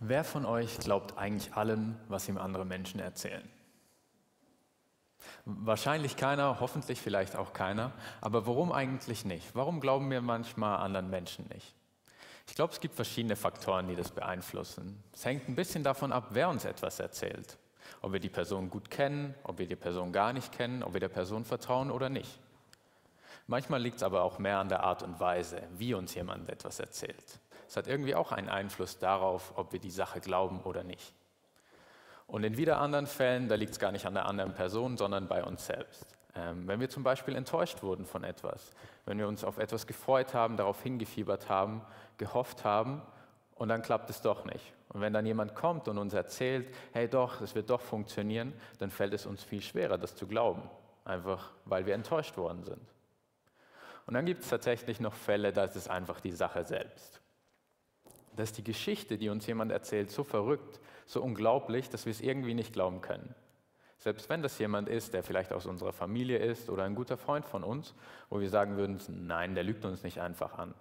Wer von euch glaubt eigentlich allem, was ihm andere Menschen erzählen? Wahrscheinlich keiner, hoffentlich vielleicht auch keiner. Aber warum eigentlich nicht? Warum glauben wir manchmal anderen Menschen nicht? Ich glaube, es gibt verschiedene Faktoren, die das beeinflussen. Es hängt ein bisschen davon ab, wer uns etwas erzählt. Ob wir die Person gut kennen, ob wir die Person gar nicht kennen, ob wir der Person vertrauen oder nicht. Manchmal liegt es aber auch mehr an der Art und Weise, wie uns jemand etwas erzählt. Es hat irgendwie auch einen Einfluss darauf, ob wir die Sache glauben oder nicht. Und in wieder anderen Fällen, da liegt es gar nicht an der anderen Person, sondern bei uns selbst. Ähm, wenn wir zum Beispiel enttäuscht wurden von etwas, wenn wir uns auf etwas gefreut haben, darauf hingefiebert haben, gehofft haben und dann klappt es doch nicht. Und wenn dann jemand kommt und uns erzählt, hey doch, es wird doch funktionieren, dann fällt es uns viel schwerer, das zu glauben, einfach weil wir enttäuscht worden sind. Und dann gibt es tatsächlich noch Fälle, da ist es einfach die Sache selbst. Da ist die Geschichte, die uns jemand erzählt, so verrückt, so unglaublich, dass wir es irgendwie nicht glauben können. Selbst wenn das jemand ist, der vielleicht aus unserer Familie ist oder ein guter Freund von uns, wo wir sagen würden, nein, der lügt uns nicht einfach an.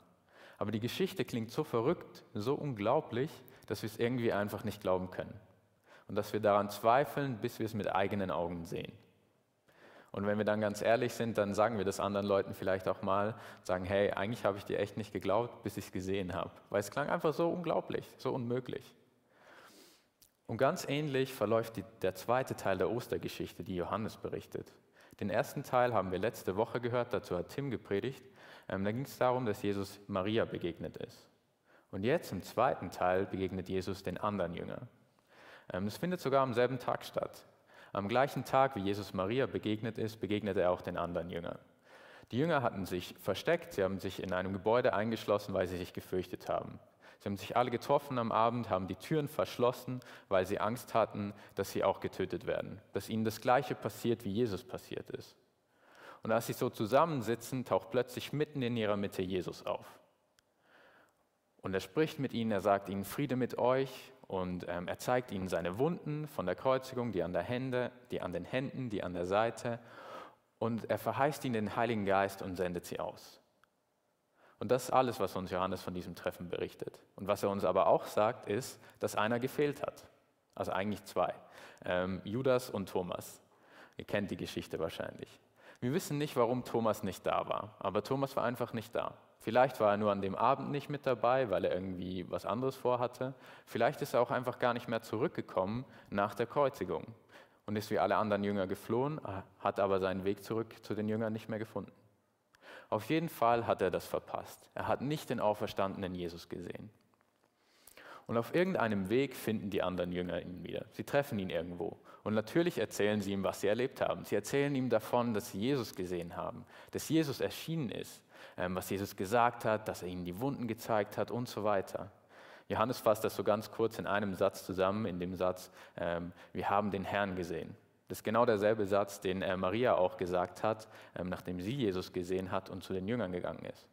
Aber die Geschichte klingt so verrückt, so unglaublich, dass wir es irgendwie einfach nicht glauben können. Und dass wir daran zweifeln, bis wir es mit eigenen Augen sehen. Und wenn wir dann ganz ehrlich sind, dann sagen wir das anderen Leuten vielleicht auch mal, sagen, hey, eigentlich habe ich dir echt nicht geglaubt, bis ich es gesehen habe. Weil es klang einfach so unglaublich, so unmöglich. Und ganz ähnlich verläuft die, der zweite Teil der Ostergeschichte, die Johannes berichtet. Den ersten Teil haben wir letzte Woche gehört, dazu hat Tim gepredigt. Ähm, da ging es darum, dass Jesus Maria begegnet ist. Und jetzt im zweiten Teil begegnet Jesus den anderen Jüngern. Ähm, es findet sogar am selben Tag statt. Am gleichen Tag, wie Jesus Maria begegnet ist, begegnet er auch den anderen Jüngern. Die Jünger hatten sich versteckt, sie haben sich in einem Gebäude eingeschlossen, weil sie sich gefürchtet haben. Sie haben sich alle getroffen am Abend, haben die Türen verschlossen, weil sie Angst hatten, dass sie auch getötet werden, dass ihnen das Gleiche passiert, wie Jesus passiert ist. Und als sie so zusammensitzen, taucht plötzlich mitten in ihrer Mitte Jesus auf. Und er spricht mit ihnen, er sagt ihnen Friede mit euch und ähm, er zeigt ihnen seine Wunden von der Kreuzigung, die an, der Hände, die an den Händen, die an der Seite. Und er verheißt ihnen den Heiligen Geist und sendet sie aus. Und das ist alles, was uns Johannes von diesem Treffen berichtet. Und was er uns aber auch sagt, ist, dass einer gefehlt hat. Also eigentlich zwei. Ähm, Judas und Thomas. Ihr kennt die Geschichte wahrscheinlich. Wir wissen nicht, warum Thomas nicht da war, aber Thomas war einfach nicht da. Vielleicht war er nur an dem Abend nicht mit dabei, weil er irgendwie was anderes vorhatte. Vielleicht ist er auch einfach gar nicht mehr zurückgekommen nach der Kreuzigung und ist wie alle anderen Jünger geflohen, hat aber seinen Weg zurück zu den Jüngern nicht mehr gefunden. Auf jeden Fall hat er das verpasst. Er hat nicht den auferstandenen Jesus gesehen. Und auf irgendeinem Weg finden die anderen Jünger ihn wieder. Sie treffen ihn irgendwo. Und natürlich erzählen sie ihm, was sie erlebt haben. Sie erzählen ihm davon, dass sie Jesus gesehen haben, dass Jesus erschienen ist, was Jesus gesagt hat, dass er ihnen die Wunden gezeigt hat und so weiter. Johannes fasst das so ganz kurz in einem Satz zusammen, in dem Satz, ähm, wir haben den Herrn gesehen. Das ist genau derselbe Satz, den äh, Maria auch gesagt hat, ähm, nachdem sie Jesus gesehen hat und zu den Jüngern gegangen ist.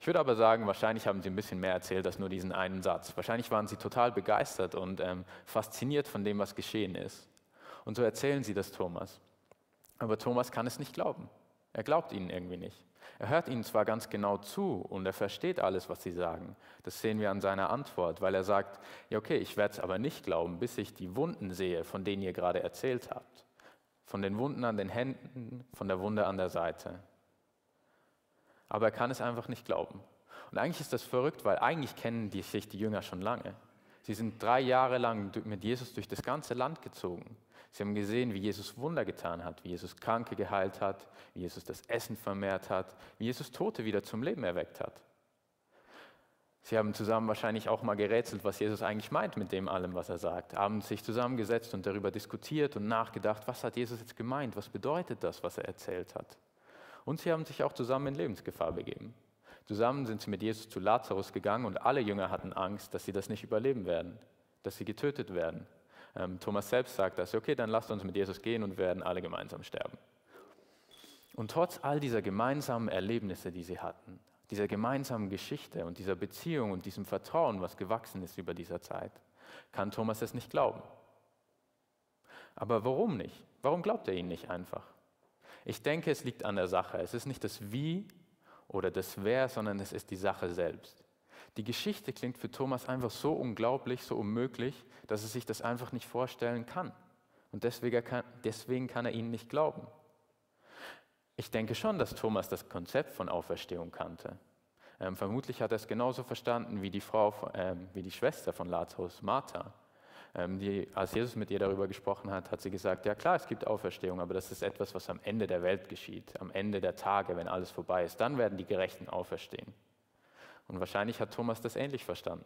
Ich würde aber sagen, wahrscheinlich haben sie ein bisschen mehr erzählt als nur diesen einen Satz. Wahrscheinlich waren sie total begeistert und ähm, fasziniert von dem, was geschehen ist. Und so erzählen sie das Thomas. Aber Thomas kann es nicht glauben. Er glaubt ihnen irgendwie nicht. Er hört ihnen zwar ganz genau zu und er versteht alles, was sie sagen. Das sehen wir an seiner Antwort, weil er sagt, ja okay, ich werde es aber nicht glauben, bis ich die Wunden sehe, von denen ihr gerade erzählt habt. Von den Wunden an den Händen, von der Wunde an der Seite. Aber er kann es einfach nicht glauben. Und eigentlich ist das verrückt, weil eigentlich kennen die, sich die Jünger schon lange. Sie sind drei Jahre lang mit Jesus durch das ganze Land gezogen. Sie haben gesehen, wie Jesus Wunder getan hat, wie Jesus Kranke geheilt hat, wie Jesus das Essen vermehrt hat, wie Jesus Tote wieder zum Leben erweckt hat. Sie haben zusammen wahrscheinlich auch mal gerätselt, was Jesus eigentlich meint mit dem allem, was er sagt. Haben sich zusammengesetzt und darüber diskutiert und nachgedacht, was hat Jesus jetzt gemeint, was bedeutet das, was er erzählt hat. Und sie haben sich auch zusammen in Lebensgefahr begeben. Zusammen sind sie mit Jesus zu Lazarus gegangen und alle Jünger hatten Angst, dass sie das nicht überleben werden, dass sie getötet werden. Ähm, Thomas selbst sagt das, okay, dann lasst uns mit Jesus gehen und werden alle gemeinsam sterben. Und trotz all dieser gemeinsamen Erlebnisse, die sie hatten, dieser gemeinsamen Geschichte und dieser Beziehung und diesem Vertrauen, was gewachsen ist über dieser Zeit, kann Thomas es nicht glauben. Aber warum nicht? Warum glaubt er ihn nicht einfach? Ich denke, es liegt an der Sache. Es ist nicht das Wie oder das Wer, sondern es ist die Sache selbst. Die Geschichte klingt für Thomas einfach so unglaublich, so unmöglich, dass er sich das einfach nicht vorstellen kann. Und deswegen kann, deswegen kann er ihnen nicht glauben. Ich denke schon, dass Thomas das Konzept von Auferstehung kannte. Ähm, vermutlich hat er es genauso verstanden wie die Frau, ähm, wie die Schwester von Lazarus, Martha. Ähm, die, als Jesus mit ihr darüber gesprochen hat, hat sie gesagt, ja klar, es gibt Auferstehung, aber das ist etwas, was am Ende der Welt geschieht, am Ende der Tage, wenn alles vorbei ist. Dann werden die Gerechten auferstehen. Und wahrscheinlich hat Thomas das ähnlich verstanden.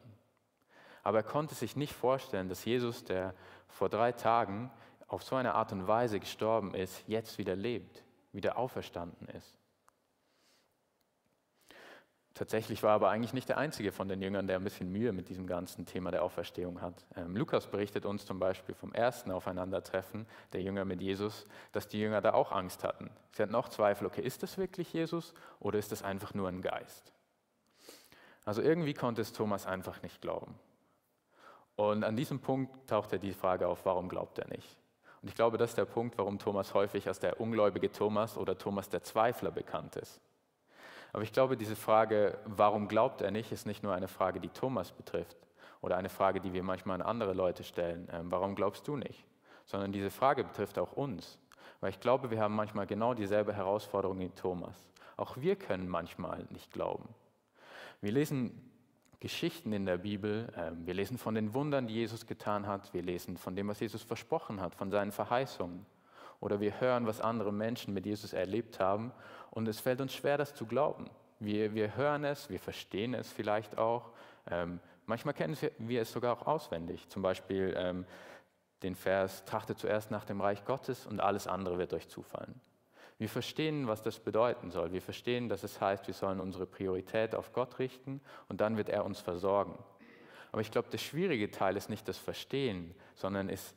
Aber er konnte sich nicht vorstellen, dass Jesus, der vor drei Tagen auf so eine Art und Weise gestorben ist, jetzt wieder lebt, wieder auferstanden ist. Tatsächlich war er aber eigentlich nicht der einzige von den Jüngern, der ein bisschen Mühe mit diesem ganzen Thema der Auferstehung hat. Ähm, Lukas berichtet uns zum Beispiel vom ersten Aufeinandertreffen der Jünger mit Jesus, dass die Jünger da auch Angst hatten. Sie hatten auch Zweifel, okay, ist das wirklich Jesus oder ist das einfach nur ein Geist? Also irgendwie konnte es Thomas einfach nicht glauben. Und an diesem Punkt tauchte die Frage auf, warum glaubt er nicht? Und ich glaube, das ist der Punkt, warum Thomas häufig als der ungläubige Thomas oder Thomas der Zweifler bekannt ist. Aber ich glaube, diese Frage, warum glaubt er nicht, ist nicht nur eine Frage, die Thomas betrifft oder eine Frage, die wir manchmal an andere Leute stellen. Ähm, warum glaubst du nicht? Sondern diese Frage betrifft auch uns. Weil ich glaube, wir haben manchmal genau dieselbe Herausforderung wie Thomas. Auch wir können manchmal nicht glauben. Wir lesen Geschichten in der Bibel, ähm, wir lesen von den Wundern, die Jesus getan hat, wir lesen von dem, was Jesus versprochen hat, von seinen Verheißungen. Oder wir hören, was andere Menschen mit Jesus erlebt haben und es fällt uns schwer, das zu glauben. Wir, wir hören es, wir verstehen es vielleicht auch. Ähm, manchmal kennen wir es sogar auch auswendig. Zum Beispiel ähm, den Vers, trachtet zuerst nach dem Reich Gottes und alles andere wird euch zufallen. Wir verstehen, was das bedeuten soll. Wir verstehen, dass es heißt, wir sollen unsere Priorität auf Gott richten und dann wird er uns versorgen. Aber ich glaube, der schwierige Teil ist nicht das Verstehen, sondern ist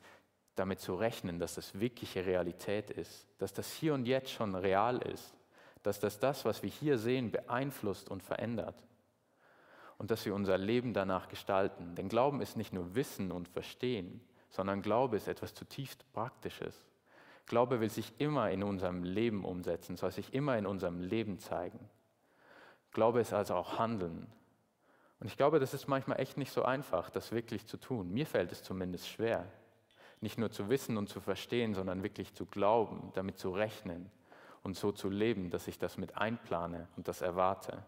damit zu rechnen, dass das wirkliche Realität ist, dass das hier und jetzt schon real ist dass das das, was wir hier sehen, beeinflusst und verändert. Und dass wir unser Leben danach gestalten. Denn Glauben ist nicht nur Wissen und Verstehen, sondern Glaube ist etwas zutiefst Praktisches. Glaube will sich immer in unserem Leben umsetzen, soll sich immer in unserem Leben zeigen. Glaube ist also auch Handeln. Und ich glaube, das ist manchmal echt nicht so einfach, das wirklich zu tun. Mir fällt es zumindest schwer, nicht nur zu wissen und zu verstehen, sondern wirklich zu glauben, damit zu rechnen, und so zu leben, dass ich das mit einplane und das erwarte.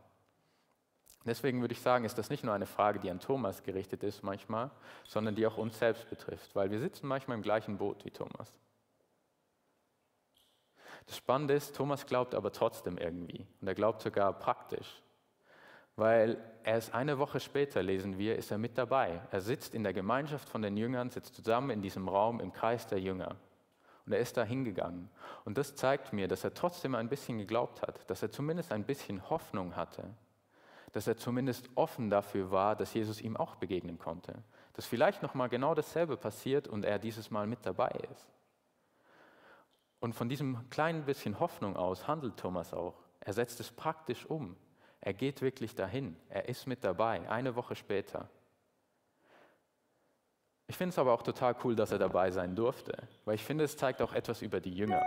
Deswegen würde ich sagen, ist das nicht nur eine Frage, die an Thomas gerichtet ist manchmal, sondern die auch uns selbst betrifft, weil wir sitzen manchmal im gleichen Boot wie Thomas. Das Spannende ist, Thomas glaubt aber trotzdem irgendwie und er glaubt sogar praktisch, weil er ist eine Woche später, lesen wir, ist er mit dabei. Er sitzt in der Gemeinschaft von den Jüngern, sitzt zusammen in diesem Raum im Kreis der Jünger. Und er ist da hingegangen. Und das zeigt mir, dass er trotzdem ein bisschen geglaubt hat, dass er zumindest ein bisschen Hoffnung hatte, dass er zumindest offen dafür war, dass Jesus ihm auch begegnen konnte, dass vielleicht noch mal genau dasselbe passiert und er dieses Mal mit dabei ist. Und von diesem kleinen bisschen Hoffnung aus handelt Thomas auch. Er setzt es praktisch um. Er geht wirklich dahin. Er ist mit dabei, eine Woche später. Ich finde es aber auch total cool, dass er dabei sein durfte, weil ich finde, es zeigt auch etwas über die Jünger.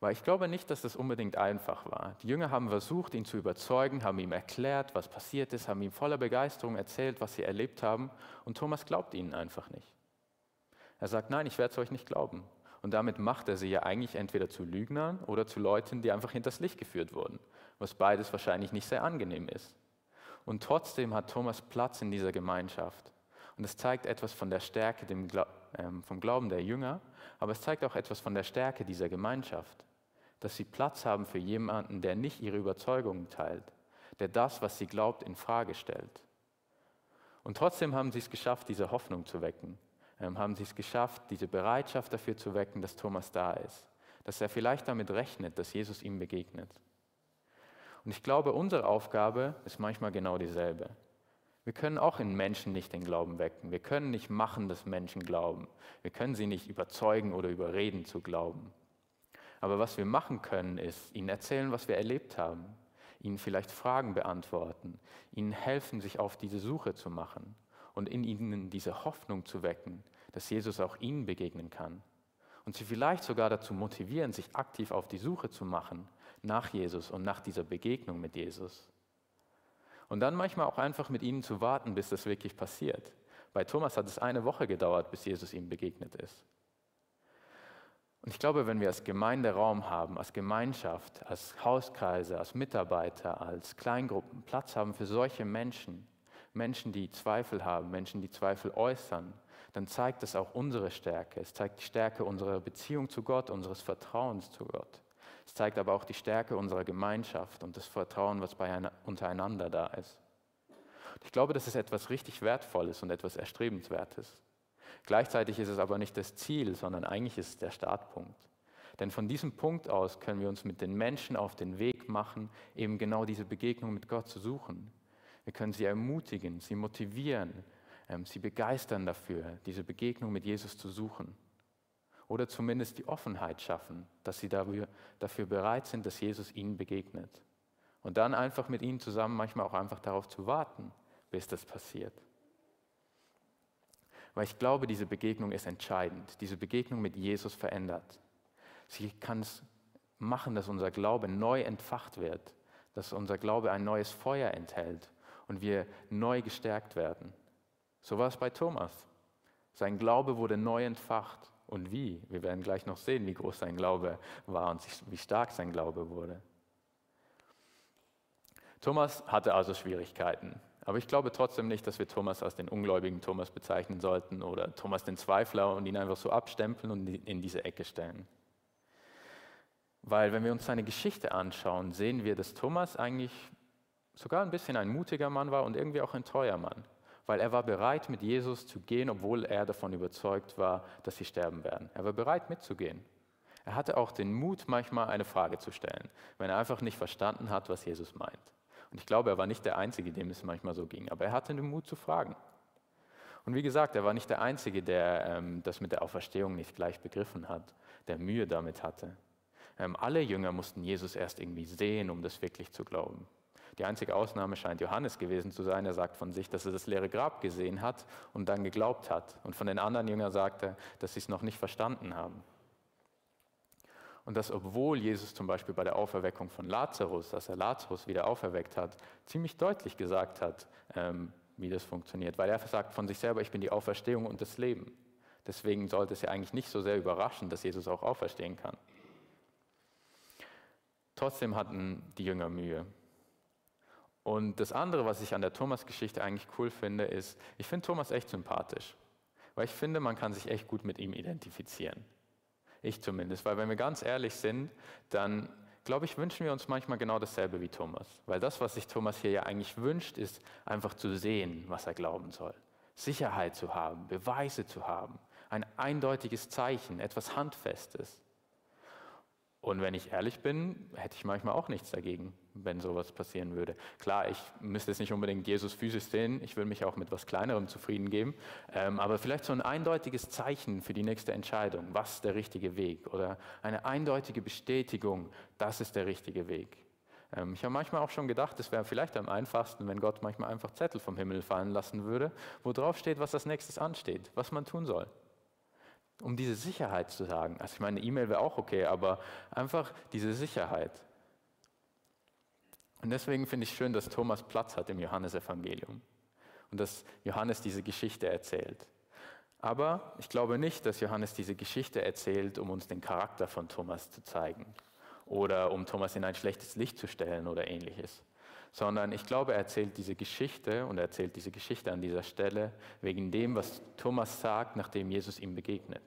Weil ich glaube nicht, dass das unbedingt einfach war. Die Jünger haben versucht, ihn zu überzeugen, haben ihm erklärt, was passiert ist, haben ihm voller Begeisterung erzählt, was sie erlebt haben. Und Thomas glaubt ihnen einfach nicht. Er sagt, nein, ich werde es euch nicht glauben. Und damit macht er sie ja eigentlich entweder zu Lügnern oder zu Leuten, die einfach hinters Licht geführt wurden, was beides wahrscheinlich nicht sehr angenehm ist. Und trotzdem hat Thomas Platz in dieser Gemeinschaft. Und es zeigt etwas von der Stärke ähm, vom Glauben der Jünger, aber es zeigt auch etwas von der Stärke dieser Gemeinschaft, dass sie Platz haben für jemanden, der nicht ihre Überzeugungen teilt, der das, was sie glaubt, in Frage stellt. Und trotzdem haben sie es geschafft, diese Hoffnung zu wecken, haben sie es geschafft, diese Bereitschaft dafür zu wecken, dass Thomas da ist, dass er vielleicht damit rechnet, dass Jesus ihm begegnet. Und ich glaube, unsere Aufgabe ist manchmal genau dieselbe. Wir können auch in Menschen nicht den Glauben wecken. Wir können nicht machen, dass Menschen glauben. Wir können sie nicht überzeugen oder überreden zu glauben. Aber was wir machen können, ist ihnen erzählen, was wir erlebt haben, ihnen vielleicht Fragen beantworten, ihnen helfen, sich auf diese Suche zu machen und in ihnen diese Hoffnung zu wecken, dass Jesus auch ihnen begegnen kann. Und sie vielleicht sogar dazu motivieren, sich aktiv auf die Suche zu machen nach Jesus und nach dieser Begegnung mit Jesus. Und dann manchmal auch einfach mit ihnen zu warten, bis das wirklich passiert. Bei Thomas hat es eine Woche gedauert, bis Jesus ihm begegnet ist. Und ich glaube, wenn wir als Gemeinde Raum haben, als Gemeinschaft, als Hauskreise, als Mitarbeiter, als Kleingruppen Platz haben für solche Menschen, Menschen, die Zweifel haben, Menschen, die Zweifel äußern, dann zeigt es auch unsere Stärke. Es zeigt die Stärke unserer Beziehung zu Gott, unseres Vertrauens zu Gott. Es zeigt aber auch die Stärke unserer Gemeinschaft und das Vertrauen, was bei untereinander da ist. Ich glaube, das ist etwas richtig Wertvolles und etwas Erstrebenswertes. Gleichzeitig ist es aber nicht das Ziel, sondern eigentlich ist es der Startpunkt. Denn von diesem Punkt aus können wir uns mit den Menschen auf den Weg machen, eben genau diese Begegnung mit Gott zu suchen. Wir können sie ermutigen, sie motivieren, ähm, sie begeistern dafür, diese Begegnung mit Jesus zu suchen. Oder zumindest die Offenheit schaffen, dass sie dafür, dafür bereit sind, dass Jesus ihnen begegnet. Und dann einfach mit ihnen zusammen manchmal auch einfach darauf zu warten, bis das passiert. Weil ich glaube, diese Begegnung ist entscheidend. Diese Begegnung mit Jesus verändert. Sie kann es machen, dass unser Glaube neu entfacht wird, dass unser Glaube ein neues Feuer enthält und wir neu gestärkt werden. So war es bei Thomas. Sein Glaube wurde neu entfacht. Und wie? Wir werden gleich noch sehen, wie groß sein Glaube war und wie stark sein Glaube wurde. Thomas hatte also Schwierigkeiten. Aber ich glaube trotzdem nicht, dass wir Thomas als den ungläubigen Thomas bezeichnen sollten oder Thomas den Zweifler und ihn einfach so abstempeln und in diese Ecke stellen. Weil wenn wir uns seine Geschichte anschauen, sehen wir, dass Thomas eigentlich sogar ein bisschen ein mutiger Mann war und irgendwie auch ein treuer Mann. Weil er war bereit, mit Jesus zu gehen, obwohl er davon überzeugt war, dass sie sterben werden. Er war bereit, mitzugehen. Er hatte auch den Mut, manchmal eine Frage zu stellen, wenn er einfach nicht verstanden hat, was Jesus meint. Und ich glaube, er war nicht der Einzige, dem es manchmal so ging, aber er hatte den Mut zu fragen. Und wie gesagt, er war nicht der Einzige, der ähm, das mit der Auferstehung nicht gleich begriffen hat, der Mühe damit hatte. Ähm, alle Jünger mussten Jesus erst irgendwie sehen, um das wirklich zu glauben. Die einzige Ausnahme scheint Johannes gewesen zu sein. Er sagt von sich, dass er das leere Grab gesehen hat und dann geglaubt hat. Und von den anderen Jüngern sagt er, dass sie es noch nicht verstanden haben. Und dass obwohl Jesus zum Beispiel bei der Auferweckung von Lazarus, dass er Lazarus wieder auferweckt hat, ziemlich deutlich gesagt hat, ähm, wie das funktioniert. Weil er sagt von sich selber, ich bin die Auferstehung und das Leben. Deswegen sollte es ja eigentlich nicht so sehr überraschen, dass Jesus auch auferstehen kann. Trotzdem hatten die Jünger Mühe. Und das andere, was ich an der Thomas-Geschichte eigentlich cool finde, ist, ich finde Thomas echt sympathisch. Weil ich finde, man kann sich echt gut mit ihm identifizieren. Ich zumindest, weil wenn wir ganz ehrlich sind, dann glaube ich, wünschen wir uns manchmal genau dasselbe wie Thomas. Weil das, was sich Thomas hier ja eigentlich wünscht, ist einfach zu sehen, was er glauben soll. Sicherheit zu haben, Beweise zu haben, ein eindeutiges Zeichen, etwas Handfestes. Und wenn ich ehrlich bin, hätte ich manchmal auch nichts dagegen, wenn sowas passieren würde. Klar, ich müsste jetzt nicht unbedingt Jesus physisch sehen, ich will mich auch mit etwas Kleinerem zufrieden geben, ähm, aber vielleicht so ein eindeutiges Zeichen für die nächste Entscheidung, was ist der richtige Weg? Oder eine eindeutige Bestätigung, das ist der richtige Weg. Ähm, ich habe manchmal auch schon gedacht, es wäre vielleicht am einfachsten, wenn Gott manchmal einfach Zettel vom Himmel fallen lassen würde, wo drauf steht, was als nächstes ansteht, was man tun soll um diese Sicherheit zu sagen. Also ich meine, E-Mail wäre auch okay, aber einfach diese Sicherheit. Und deswegen finde ich schön, dass Thomas Platz hat im Johannesevangelium und dass Johannes diese Geschichte erzählt. Aber ich glaube nicht, dass Johannes diese Geschichte erzählt, um uns den Charakter von Thomas zu zeigen oder um Thomas in ein schlechtes Licht zu stellen oder ähnliches, sondern ich glaube, er erzählt diese Geschichte und er erzählt diese Geschichte an dieser Stelle wegen dem, was Thomas sagt, nachdem Jesus ihm begegnet.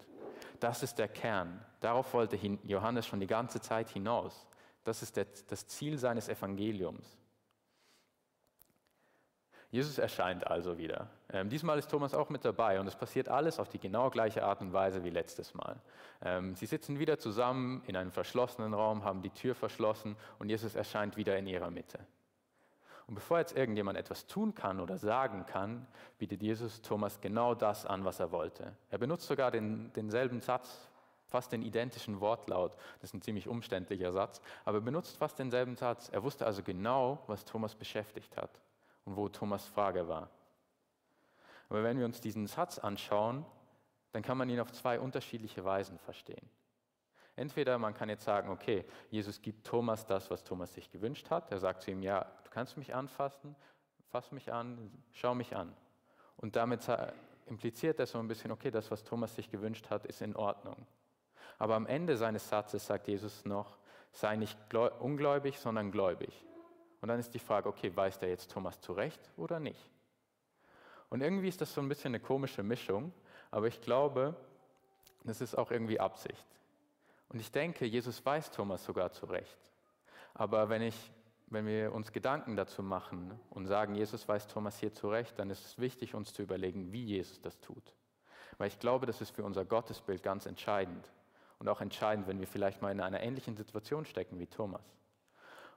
Das ist der Kern. Darauf wollte Johannes schon die ganze Zeit hinaus. Das ist das Ziel seines Evangeliums. Jesus erscheint also wieder. Ähm, diesmal ist Thomas auch mit dabei und es passiert alles auf die genau gleiche Art und Weise wie letztes Mal. Ähm, sie sitzen wieder zusammen in einem verschlossenen Raum, haben die Tür verschlossen und Jesus erscheint wieder in ihrer Mitte. Und bevor jetzt irgendjemand etwas tun kann oder sagen kann, bietet Jesus Thomas genau das an, was er wollte. Er benutzt sogar den, denselben Satz, fast den identischen Wortlaut. Das ist ein ziemlich umständlicher Satz, aber er benutzt fast denselben Satz. Er wusste also genau, was Thomas beschäftigt hat und wo Thomas Frage war. Aber wenn wir uns diesen Satz anschauen, dann kann man ihn auf zwei unterschiedliche Weisen verstehen. Entweder man kann jetzt sagen, okay, Jesus gibt Thomas das, was Thomas sich gewünscht hat. Er sagt zu ihm, ja, du kannst mich anfassen, Fass mich an, schau mich an. Und damit impliziert er so ein bisschen, okay, das, was Thomas sich gewünscht hat, ist in Ordnung. Aber am Ende seines Satzes sagt Jesus noch, sei nicht ungläubig, sondern gläubig. Und dann ist die Frage, okay, weist er jetzt Thomas zurecht oder nicht? Und irgendwie ist das so ein bisschen eine komische Mischung, aber ich glaube, das ist auch irgendwie Absicht. Und ich denke, Jesus weist Thomas sogar zurecht. Aber wenn, ich, wenn wir uns Gedanken dazu machen und sagen, Jesus weist Thomas hier zurecht, dann ist es wichtig, uns zu überlegen, wie Jesus das tut. Weil ich glaube, das ist für unser Gottesbild ganz entscheidend. Und auch entscheidend, wenn wir vielleicht mal in einer ähnlichen Situation stecken wie Thomas.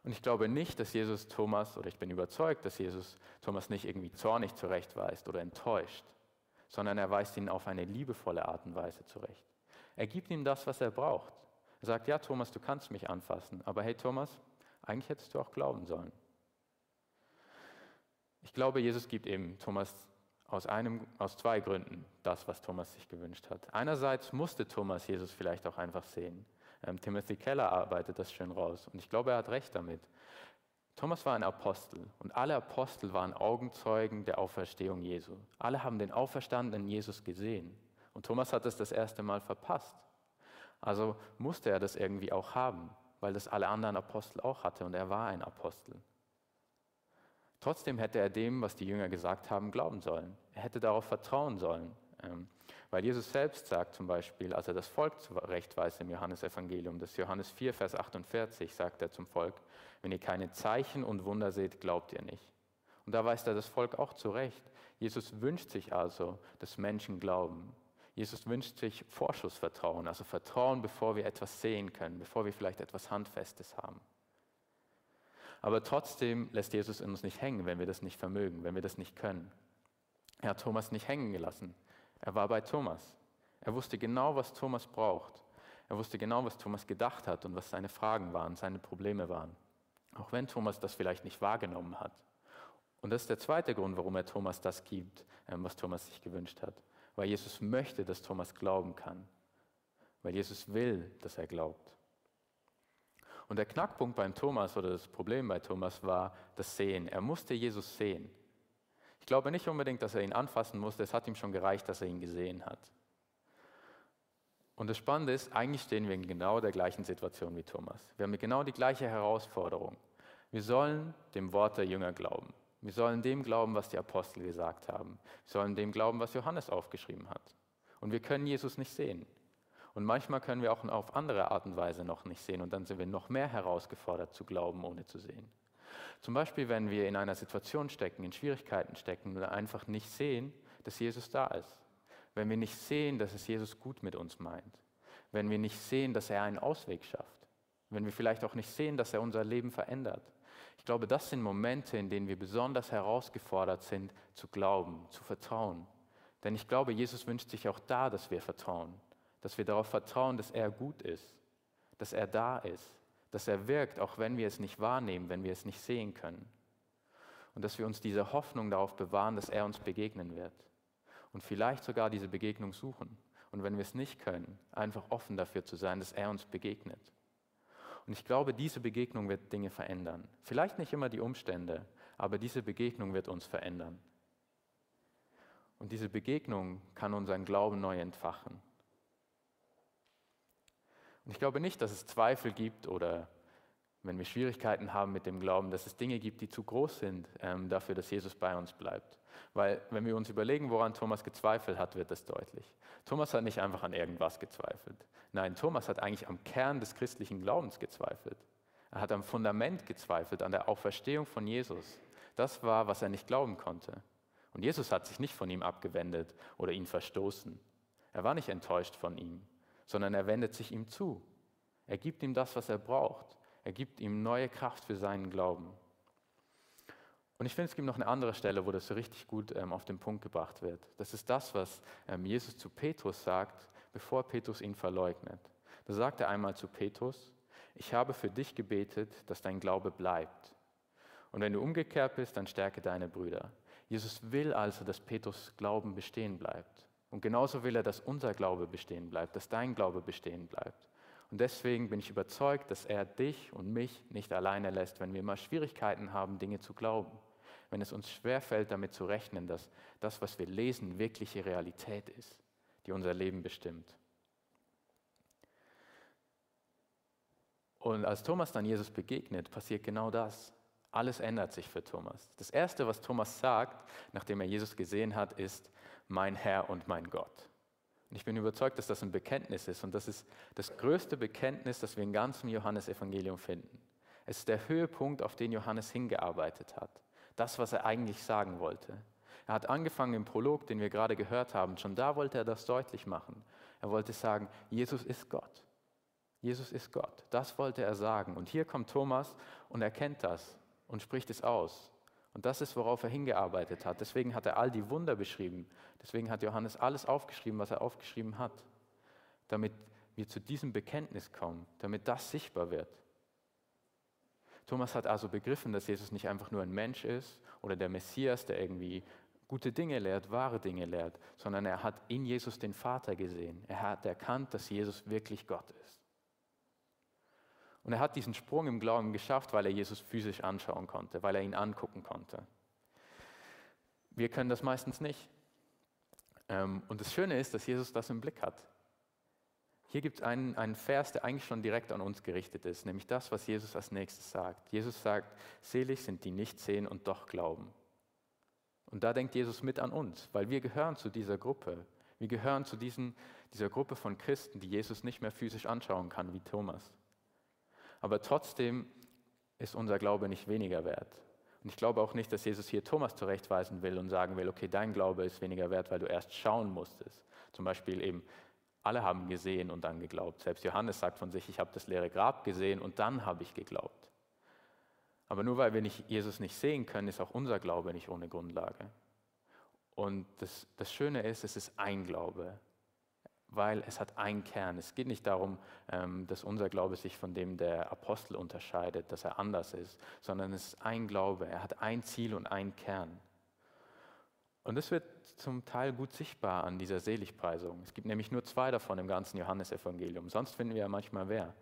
Und ich glaube nicht, dass Jesus Thomas, oder ich bin überzeugt, dass Jesus Thomas nicht irgendwie zornig zurechtweist oder enttäuscht, sondern er weist ihn auf eine liebevolle Art und Weise zurecht. Er gibt ihm das, was er braucht. Er sagt, ja Thomas, du kannst mich anfassen, aber hey Thomas, eigentlich hättest du auch glauben sollen. Ich glaube, Jesus gibt eben Thomas aus, einem, aus zwei Gründen das, was Thomas sich gewünscht hat. Einerseits musste Thomas Jesus vielleicht auch einfach sehen. Ähm, Timothy Keller arbeitet das schön raus und ich glaube, er hat recht damit. Thomas war ein Apostel und alle Apostel waren Augenzeugen der Auferstehung Jesu. Alle haben den auferstandenen Jesus gesehen und Thomas hat es das erste Mal verpasst. Also musste er das irgendwie auch haben, weil das alle anderen Apostel auch hatte und er war ein Apostel. Trotzdem hätte er dem, was die Jünger gesagt haben, glauben sollen. Er hätte darauf vertrauen sollen. Ähm, weil Jesus selbst sagt zum Beispiel, als er das Volk zurechtweist im Johannesevangelium, das Johannes 4, Vers 48, sagt er zum Volk, wenn ihr keine Zeichen und Wunder seht, glaubt ihr nicht. Und da weist er das Volk auch zurecht. Jesus wünscht sich also, dass Menschen glauben. Jesus wünscht sich Vorschussvertrauen, also Vertrauen, bevor wir etwas sehen können, bevor wir vielleicht etwas Handfestes haben. Aber trotzdem lässt Jesus uns nicht hängen, wenn wir das nicht vermögen, wenn wir das nicht können. Er hat Thomas nicht hängen gelassen. Er war bei Thomas. Er wusste genau, was Thomas braucht. Er wusste genau, was Thomas gedacht hat und was seine Fragen waren, seine Probleme waren. Auch wenn Thomas das vielleicht nicht wahrgenommen hat. Und das ist der zweite Grund, warum er Thomas das gibt, ähm, was Thomas sich gewünscht hat. Weil Jesus möchte, dass Thomas glauben kann. Weil Jesus will, dass er glaubt. Und der Knackpunkt beim Thomas oder das Problem bei Thomas war das Sehen. Er musste Jesus sehen. Ich glaube nicht unbedingt, dass er ihn anfassen musste, es hat ihm schon gereicht, dass er ihn gesehen hat. Und das Spannende ist, eigentlich stehen wir in genau der gleichen Situation wie Thomas. Wir haben genau die gleiche Herausforderung. Wir sollen dem Wort der Jünger glauben. Wir sollen dem glauben, was die Apostel gesagt haben. Wir sollen dem glauben, was Johannes aufgeschrieben hat. Und wir können Jesus nicht sehen. Und manchmal können wir auch auf andere Art und Weise noch nicht sehen. Und dann sind wir noch mehr herausgefordert zu glauben, ohne zu sehen. Zum Beispiel, wenn wir in einer Situation stecken, in Schwierigkeiten stecken oder einfach nicht sehen, dass Jesus da ist. Wenn wir nicht sehen, dass es Jesus gut mit uns meint. Wenn wir nicht sehen, dass er einen Ausweg schafft. Wenn wir vielleicht auch nicht sehen, dass er unser Leben verändert. Ich glaube, das sind Momente, in denen wir besonders herausgefordert sind, zu glauben, zu vertrauen. Denn ich glaube, Jesus wünscht sich auch da, dass wir vertrauen. Dass wir darauf vertrauen, dass er gut ist. Dass er da ist dass er wirkt, auch wenn wir es nicht wahrnehmen, wenn wir es nicht sehen können. Und dass wir uns diese Hoffnung darauf bewahren, dass er uns begegnen wird. Und vielleicht sogar diese Begegnung suchen. Und wenn wir es nicht können, einfach offen dafür zu sein, dass er uns begegnet. Und ich glaube, diese Begegnung wird Dinge verändern. Vielleicht nicht immer die Umstände, aber diese Begegnung wird uns verändern. Und diese Begegnung kann unseren Glauben neu entfachen. Und ich glaube nicht, dass es Zweifel gibt oder wenn wir Schwierigkeiten haben mit dem Glauben, dass es Dinge gibt, die zu groß sind ähm, dafür, dass Jesus bei uns bleibt. Weil wenn wir uns überlegen, woran Thomas gezweifelt hat, wird das deutlich. Thomas hat nicht einfach an irgendwas gezweifelt. Nein, Thomas hat eigentlich am Kern des christlichen Glaubens gezweifelt. Er hat am Fundament gezweifelt, an der Auferstehung von Jesus. Das war, was er nicht glauben konnte. Und Jesus hat sich nicht von ihm abgewendet oder ihn verstoßen. Er war nicht enttäuscht von ihm sondern er wendet sich ihm zu. Er gibt ihm das, was er braucht. Er gibt ihm neue Kraft für seinen Glauben. Und ich finde, es gibt noch eine andere Stelle, wo das so richtig gut ähm, auf den Punkt gebracht wird. Das ist das, was ähm, Jesus zu Petrus sagt, bevor Petrus ihn verleugnet. Da sagt er einmal zu Petrus, ich habe für dich gebetet, dass dein Glaube bleibt. Und wenn du umgekehrt bist, dann stärke deine Brüder. Jesus will also, dass Petrus Glauben bestehen bleibt. Und genauso will er, dass unser Glaube bestehen bleibt, dass dein Glaube bestehen bleibt. Und deswegen bin ich überzeugt, dass er dich und mich nicht alleine lässt, wenn wir mal Schwierigkeiten haben, Dinge zu glauben. Wenn es uns schwerfällt, damit zu rechnen, dass das, was wir lesen, wirkliche Realität ist, die unser Leben bestimmt. Und als Thomas dann Jesus begegnet, passiert genau das. Alles ändert sich für Thomas. Das Erste, was Thomas sagt, nachdem er Jesus gesehen hat, ist, mein Herr und mein Gott. Und ich bin überzeugt, dass das ein Bekenntnis ist. Und das ist das größte Bekenntnis, das wir im ganzen Johannesevangelium finden. Es ist der Höhepunkt, auf den Johannes hingearbeitet hat. Das, was er eigentlich sagen wollte. Er hat angefangen im Prolog, den wir gerade gehört haben. Schon da wollte er das deutlich machen. Er wollte sagen, Jesus ist Gott. Jesus ist Gott. Das wollte er sagen. Und hier kommt Thomas und erkennt das und spricht es aus. Und das ist, worauf er hingearbeitet hat. Deswegen hat er all die Wunder beschrieben. Deswegen hat Johannes alles aufgeschrieben, was er aufgeschrieben hat. Damit wir zu diesem Bekenntnis kommen, damit das sichtbar wird. Thomas hat also begriffen, dass Jesus nicht einfach nur ein Mensch ist oder der Messias, der irgendwie gute Dinge lehrt, wahre Dinge lehrt, sondern er hat in Jesus den Vater gesehen. Er hat erkannt, dass Jesus wirklich Gott ist. Und er hat diesen Sprung im Glauben geschafft, weil er Jesus physisch anschauen konnte, weil er ihn angucken konnte. Wir können das meistens nicht. Ähm, und das Schöne ist, dass Jesus das im Blick hat. Hier gibt es einen, einen Vers, der eigentlich schon direkt an uns gerichtet ist, nämlich das, was Jesus als nächstes sagt. Jesus sagt, selig sind die nicht sehen und doch glauben. Und da denkt Jesus mit an uns, weil wir gehören zu dieser Gruppe. Wir gehören zu diesen, dieser Gruppe von Christen, die Jesus nicht mehr physisch anschauen kann, wie Thomas. Aber trotzdem ist unser Glaube nicht weniger wert. Und ich glaube auch nicht, dass Jesus hier Thomas zurechtweisen will und sagen will, okay, dein Glaube ist weniger wert, weil du erst schauen musstest. Zum Beispiel eben, alle haben gesehen und dann geglaubt. Selbst Johannes sagt von sich, ich habe das leere Grab gesehen und dann habe ich geglaubt. Aber nur weil wir nicht, Jesus nicht sehen können, ist auch unser Glaube nicht ohne Grundlage. Und das, das Schöne ist, es ist ein Glaube weil es hat einen Kern. Es geht nicht darum, ähm, dass unser Glaube sich von dem der Apostel unterscheidet, dass er anders ist, sondern es ist ein Glaube. Er hat ein Ziel und einen Kern. Und das wird zum Teil gut sichtbar an dieser Seligpreisung. Es gibt nämlich nur zwei davon im ganzen Johannesevangelium. Sonst finden wir ja manchmal mehr.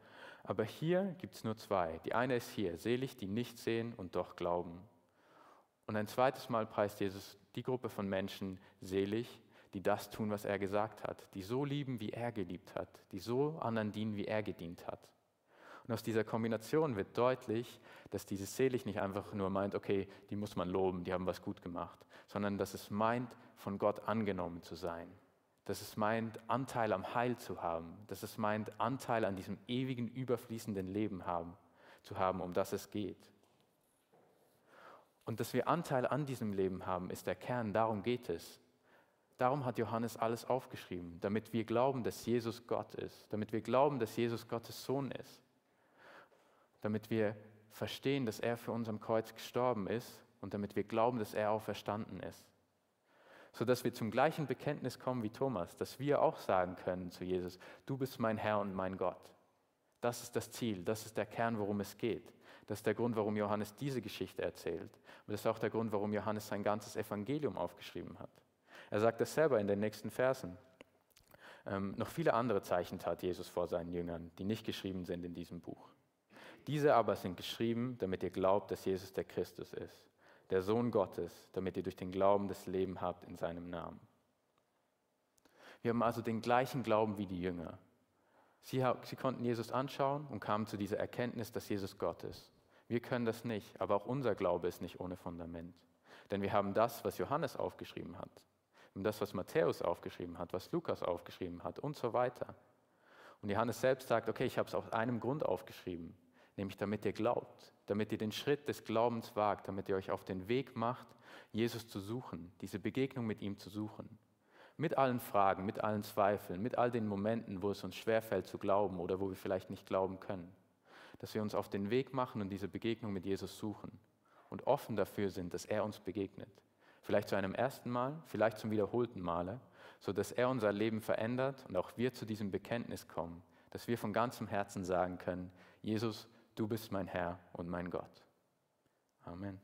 Aber hier gibt es nur zwei. Die eine ist hier, selig, die nicht sehen und doch glauben. Und ein zweites Mal preist Jesus die Gruppe von Menschen selig, die das tun, was er gesagt hat, die so lieben, wie er geliebt hat, die so anderen dienen, wie er gedient hat. Und aus dieser Kombination wird deutlich, dass dieses Selig nicht einfach nur meint, okay, die muss man loben, die haben was gut gemacht, sondern dass es meint, von Gott angenommen zu sein. Dass es meint, Anteil am Heil zu haben. Dass es meint, Anteil an diesem ewigen, überfließenden Leben haben, zu haben, um das es geht. Und dass wir Anteil an diesem Leben haben, ist der Kern, darum geht es. Darum hat Johannes alles aufgeschrieben, damit wir glauben, dass Jesus Gott ist, damit wir glauben, dass Jesus Gottes Sohn ist, damit wir verstehen, dass er für uns am Kreuz gestorben ist und damit wir glauben, dass er auferstanden ist. Sodass wir zum gleichen Bekenntnis kommen wie Thomas, dass wir auch sagen können zu Jesus, du bist mein Herr und mein Gott. Das ist das Ziel, das ist der Kern, worum es geht. Das ist der Grund, warum Johannes diese Geschichte erzählt. Und das ist auch der Grund, warum Johannes sein ganzes Evangelium aufgeschrieben hat. Er sagt es selber in den nächsten Versen. Ähm, noch viele andere Zeichen tat Jesus vor seinen Jüngern, die nicht geschrieben sind in diesem Buch. Diese aber sind geschrieben, damit ihr glaubt, dass Jesus der Christus ist, der Sohn Gottes, damit ihr durch den Glauben das Leben habt in seinem Namen. Wir haben also den gleichen Glauben wie die Jünger. Sie, sie konnten Jesus anschauen und kamen zu dieser Erkenntnis, dass Jesus Gott ist. Wir können das nicht, aber auch unser Glaube ist nicht ohne Fundament. Denn wir haben das, was Johannes aufgeschrieben hat um das, was Matthäus aufgeschrieben hat, was Lukas aufgeschrieben hat und so weiter. Und Johannes selbst sagt, okay, ich habe es aus einem Grund aufgeschrieben, nämlich damit ihr glaubt, damit ihr den Schritt des Glaubens wagt, damit ihr euch auf den Weg macht, Jesus zu suchen, diese Begegnung mit ihm zu suchen. Mit allen Fragen, mit allen Zweifeln, mit all den Momenten, wo es uns schwerfällt zu glauben oder wo wir vielleicht nicht glauben können. Dass wir uns auf den Weg machen und diese Begegnung mit Jesus suchen und offen dafür sind, dass er uns begegnet. Vielleicht zu einem ersten Mal, vielleicht zum wiederholten Male, sodass er unser Leben verändert und auch wir zu diesem Bekenntnis kommen, dass wir von ganzem Herzen sagen können, Jesus, du bist mein Herr und mein Gott. Amen.